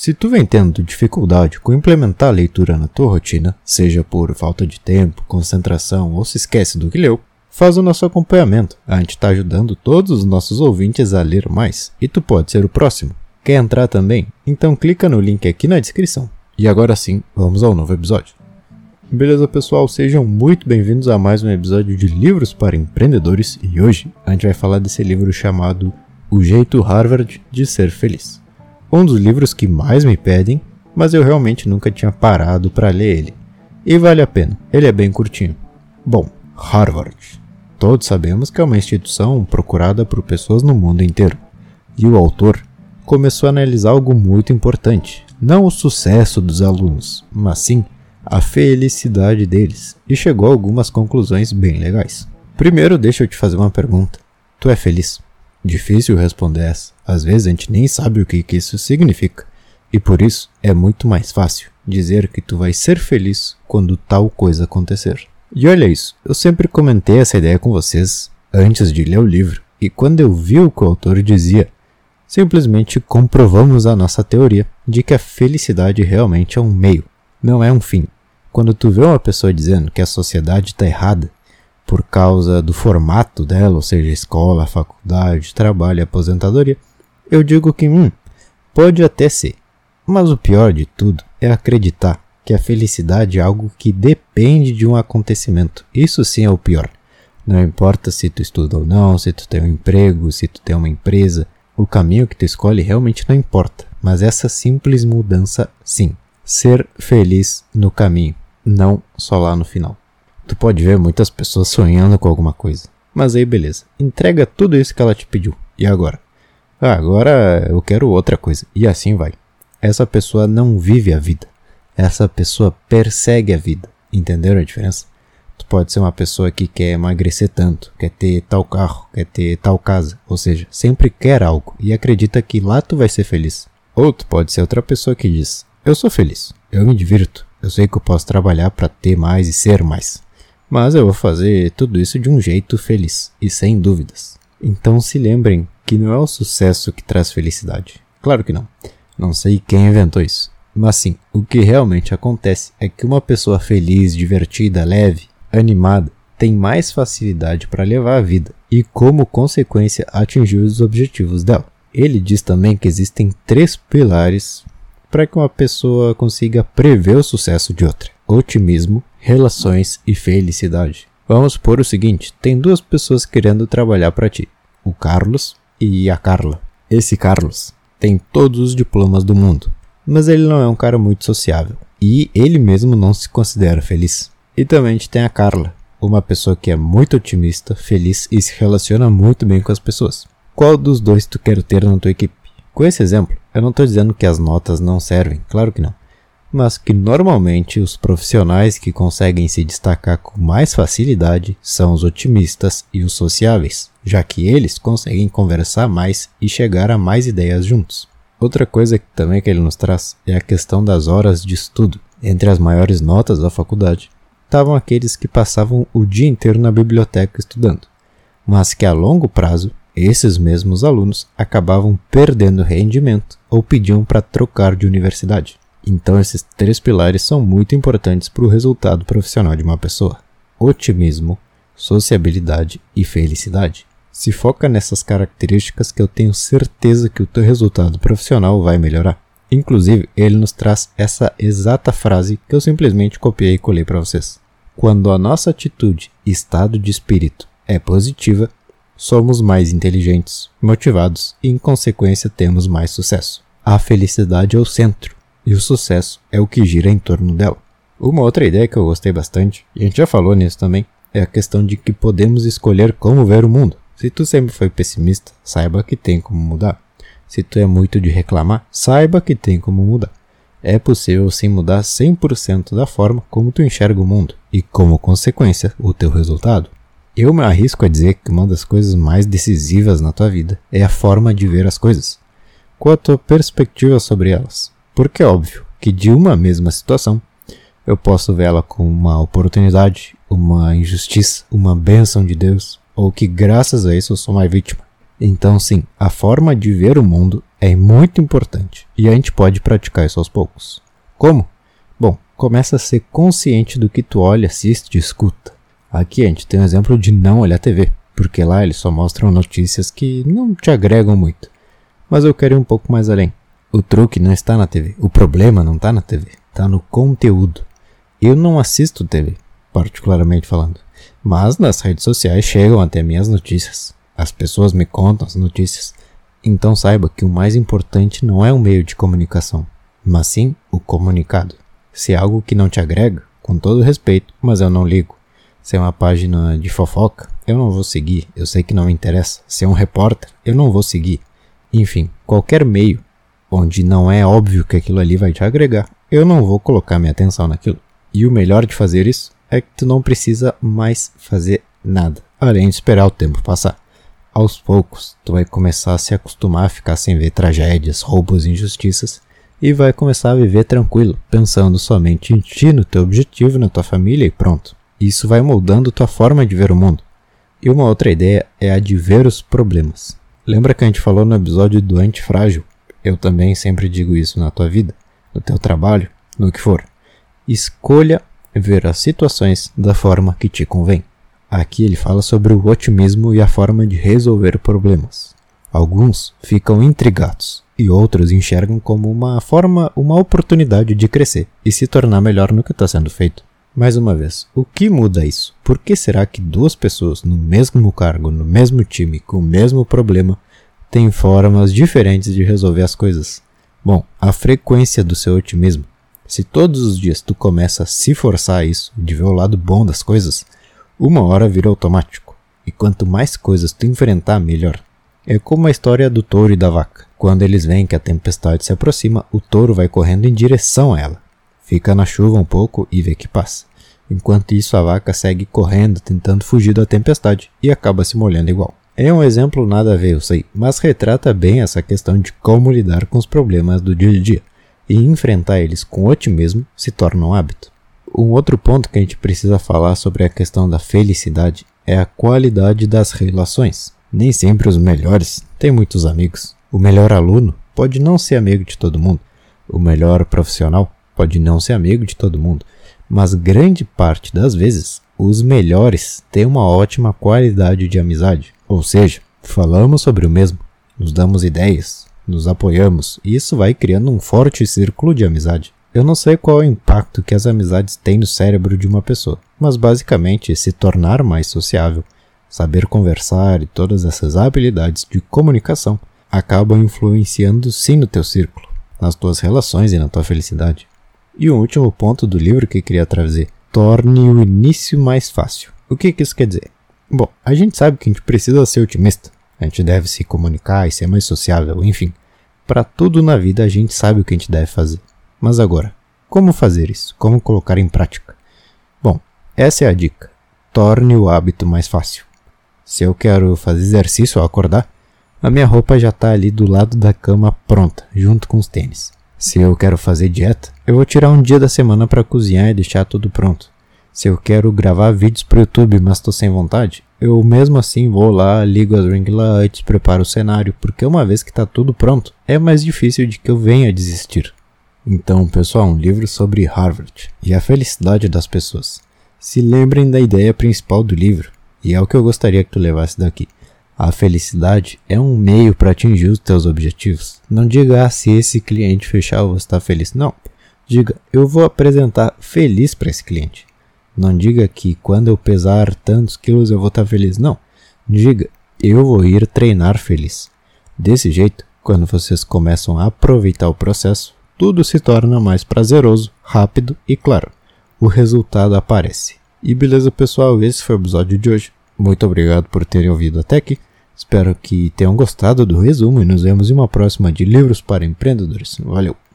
Se tu vem tendo dificuldade com implementar a leitura na tua rotina, seja por falta de tempo, concentração ou se esquece do que leu, faz o nosso acompanhamento. A gente está ajudando todos os nossos ouvintes a ler mais e tu pode ser o próximo. Quer entrar também? Então clica no link aqui na descrição. E agora sim, vamos ao novo episódio. Beleza, pessoal? Sejam muito bem-vindos a mais um episódio de Livros para Empreendedores e hoje a gente vai falar desse livro chamado O Jeito Harvard de Ser Feliz um dos livros que mais me pedem, mas eu realmente nunca tinha parado para ler ele. E vale a pena, ele é bem curtinho. Bom, Harvard. Todos sabemos que é uma instituição procurada por pessoas no mundo inteiro. E o autor começou a analisar algo muito importante, não o sucesso dos alunos, mas sim a felicidade deles, e chegou a algumas conclusões bem legais. Primeiro, deixa eu te fazer uma pergunta. Tu é feliz? Difícil responder essa. Às vezes a gente nem sabe o que, que isso significa. E por isso é muito mais fácil dizer que tu vai ser feliz quando tal coisa acontecer. E olha isso, eu sempre comentei essa ideia com vocês antes de ler o livro, e quando eu vi o que o autor dizia, simplesmente comprovamos a nossa teoria de que a felicidade realmente é um meio, não é um fim. Quando tu vê uma pessoa dizendo que a sociedade está errada, por causa do formato dela, ou seja, escola, faculdade, trabalho aposentadoria, eu digo que, hum, pode até ser. Mas o pior de tudo é acreditar que a felicidade é algo que depende de um acontecimento. Isso sim é o pior. Não importa se tu estuda ou não, se tu tem um emprego, se tu tem uma empresa, o caminho que tu escolhe realmente não importa. Mas essa simples mudança, sim. Ser feliz no caminho, não só lá no final. Tu pode ver muitas pessoas sonhando com alguma coisa. Mas aí beleza. Entrega tudo isso que ela te pediu. E agora? Ah, agora eu quero outra coisa. E assim vai. Essa pessoa não vive a vida. Essa pessoa persegue a vida. Entenderam a diferença? Tu pode ser uma pessoa que quer emagrecer tanto, quer ter tal carro, quer ter tal casa, ou seja, sempre quer algo e acredita que lá tu vai ser feliz. Ou tu pode ser outra pessoa que diz: Eu sou feliz, eu me divirto, eu sei que eu posso trabalhar para ter mais e ser mais. Mas eu vou fazer tudo isso de um jeito feliz e sem dúvidas. Então se lembrem que não é o sucesso que traz felicidade. Claro que não. Não sei quem inventou isso. Mas sim, o que realmente acontece é que uma pessoa feliz, divertida, leve, animada, tem mais facilidade para levar a vida e, como consequência, atingir os objetivos dela. Ele diz também que existem três pilares para que uma pessoa consiga prever o sucesso de outra: otimismo, relações e felicidade. Vamos por o seguinte: tem duas pessoas querendo trabalhar para ti, o Carlos e a Carla. Esse Carlos tem todos os diplomas do mundo, mas ele não é um cara muito sociável e ele mesmo não se considera feliz. E também a tem a Carla, uma pessoa que é muito otimista, feliz e se relaciona muito bem com as pessoas. Qual dos dois tu quer ter na tua equipe? Com esse exemplo, eu não estou dizendo que as notas não servem, claro que não mas que normalmente os profissionais que conseguem se destacar com mais facilidade são os otimistas e os sociáveis, já que eles conseguem conversar mais e chegar a mais ideias juntos. Outra coisa que também que ele nos traz é a questão das horas de estudo. Entre as maiores notas da faculdade estavam aqueles que passavam o dia inteiro na biblioteca estudando, mas que a longo prazo esses mesmos alunos acabavam perdendo rendimento ou pediam para trocar de universidade. Então, esses três pilares são muito importantes para o resultado profissional de uma pessoa: otimismo, sociabilidade e felicidade. Se foca nessas características que eu tenho certeza que o teu resultado profissional vai melhorar. Inclusive, ele nos traz essa exata frase que eu simplesmente copiei e colei para vocês. Quando a nossa atitude e estado de espírito é positiva, somos mais inteligentes, motivados e, em consequência, temos mais sucesso. A felicidade é o centro e o sucesso é o que gira em torno dela. Uma outra ideia que eu gostei bastante, e a gente já falou nisso também, é a questão de que podemos escolher como ver o mundo. Se tu sempre foi pessimista, saiba que tem como mudar. Se tu é muito de reclamar, saiba que tem como mudar. É possível sim mudar 100% da forma como tu enxerga o mundo e, como consequência, o teu resultado. Eu me arrisco a dizer que uma das coisas mais decisivas na tua vida é a forma de ver as coisas. Qual a tua perspectiva sobre elas? Porque é óbvio que de uma mesma situação eu posso vê-la como uma oportunidade, uma injustiça, uma bênção de Deus, ou que graças a isso eu sou uma vítima. Então, sim, a forma de ver o mundo é muito importante e a gente pode praticar isso aos poucos. Como? Bom, começa a ser consciente do que tu olha, assiste e escuta. Aqui a gente tem um exemplo de não olhar TV, porque lá eles só mostram notícias que não te agregam muito. Mas eu quero ir um pouco mais além. O truque não está na TV, o problema não está na TV, está no conteúdo. Eu não assisto TV, particularmente falando, mas nas redes sociais chegam até minhas notícias. As pessoas me contam as notícias. Então saiba que o mais importante não é o meio de comunicação, mas sim o comunicado. Se é algo que não te agrega, com todo respeito, mas eu não ligo. Se é uma página de fofoca, eu não vou seguir, eu sei que não me interessa. Se é um repórter, eu não vou seguir. Enfim, qualquer meio onde não é óbvio que aquilo ali vai te agregar, eu não vou colocar minha atenção naquilo. E o melhor de fazer isso é que tu não precisa mais fazer nada, além de esperar o tempo passar. Aos poucos, tu vai começar a se acostumar a ficar sem ver tragédias, roubos e injustiças e vai começar a viver tranquilo, pensando somente em ti, no teu objetivo, na tua família e pronto. Isso vai moldando tua forma de ver o mundo. E uma outra ideia é a de ver os problemas. Lembra que a gente falou no episódio do antifrágil? Eu também sempre digo isso na tua vida, no teu trabalho, no que for. Escolha ver as situações da forma que te convém. Aqui ele fala sobre o otimismo e a forma de resolver problemas. Alguns ficam intrigados e outros enxergam como uma forma, uma oportunidade de crescer e se tornar melhor no que está sendo feito. Mais uma vez, o que muda isso? Por que será que duas pessoas no mesmo cargo, no mesmo time, com o mesmo problema, têm formas diferentes de resolver as coisas? Bom, a frequência do seu otimismo. Se todos os dias tu começa a se forçar a isso, de ver o lado bom das coisas, uma hora vira automático. E quanto mais coisas tu enfrentar, melhor. É como a história do touro e da vaca. Quando eles veem que a tempestade se aproxima, o touro vai correndo em direção a ela. Fica na chuva um pouco e vê que passa. Enquanto isso, a vaca segue correndo, tentando fugir da tempestade e acaba se molhando igual. É um exemplo nada a ver, eu sei, mas retrata bem essa questão de como lidar com os problemas do dia a dia e enfrentar eles com otimismo se torna um hábito. Um outro ponto que a gente precisa falar sobre a questão da felicidade é a qualidade das relações. Nem sempre os melhores têm muitos amigos. O melhor aluno pode não ser amigo de todo mundo. O melhor profissional pode não ser amigo de todo mundo. Mas grande parte das vezes, os melhores têm uma ótima qualidade de amizade. Ou seja, falamos sobre o mesmo, nos damos ideias, nos apoiamos, e isso vai criando um forte círculo de amizade. Eu não sei qual é o impacto que as amizades têm no cérebro de uma pessoa, mas basicamente se tornar mais sociável, saber conversar e todas essas habilidades de comunicação acabam influenciando sim no teu círculo, nas tuas relações e na tua felicidade. E o último ponto do livro que queria trazer: torne o início mais fácil. O que, que isso quer dizer? Bom, a gente sabe que a gente precisa ser otimista, a gente deve se comunicar e ser mais sociável, enfim. Para tudo na vida a gente sabe o que a gente deve fazer. Mas agora, como fazer isso? Como colocar em prática? Bom, essa é a dica. Torne o hábito mais fácil. Se eu quero fazer exercício ao acordar, a minha roupa já está ali do lado da cama pronta, junto com os tênis. Se eu quero fazer dieta, eu vou tirar um dia da semana para cozinhar e deixar tudo pronto. Se eu quero gravar vídeos para o YouTube, mas estou sem vontade, eu mesmo assim vou lá, ligo as ring lights, preparo o cenário, porque uma vez que está tudo pronto, é mais difícil de que eu venha desistir. Então, pessoal, um livro sobre Harvard e a felicidade das pessoas. Se lembrem da ideia principal do livro, e é o que eu gostaria que tu levasse daqui. A felicidade é um meio para atingir os teus objetivos. Não diga ah, se esse cliente fechar eu vou estar feliz. Não. Diga, eu vou apresentar feliz para esse cliente. Não diga que quando eu pesar tantos quilos eu vou estar feliz. Não. Diga, eu vou ir treinar feliz. Desse jeito, quando vocês começam a aproveitar o processo, tudo se torna mais prazeroso, rápido e claro. O resultado aparece. E beleza, pessoal, esse foi o episódio de hoje. Muito obrigado por terem ouvido até aqui. Espero que tenham gostado do resumo e nos vemos em uma próxima de Livros para Empreendedores. Valeu!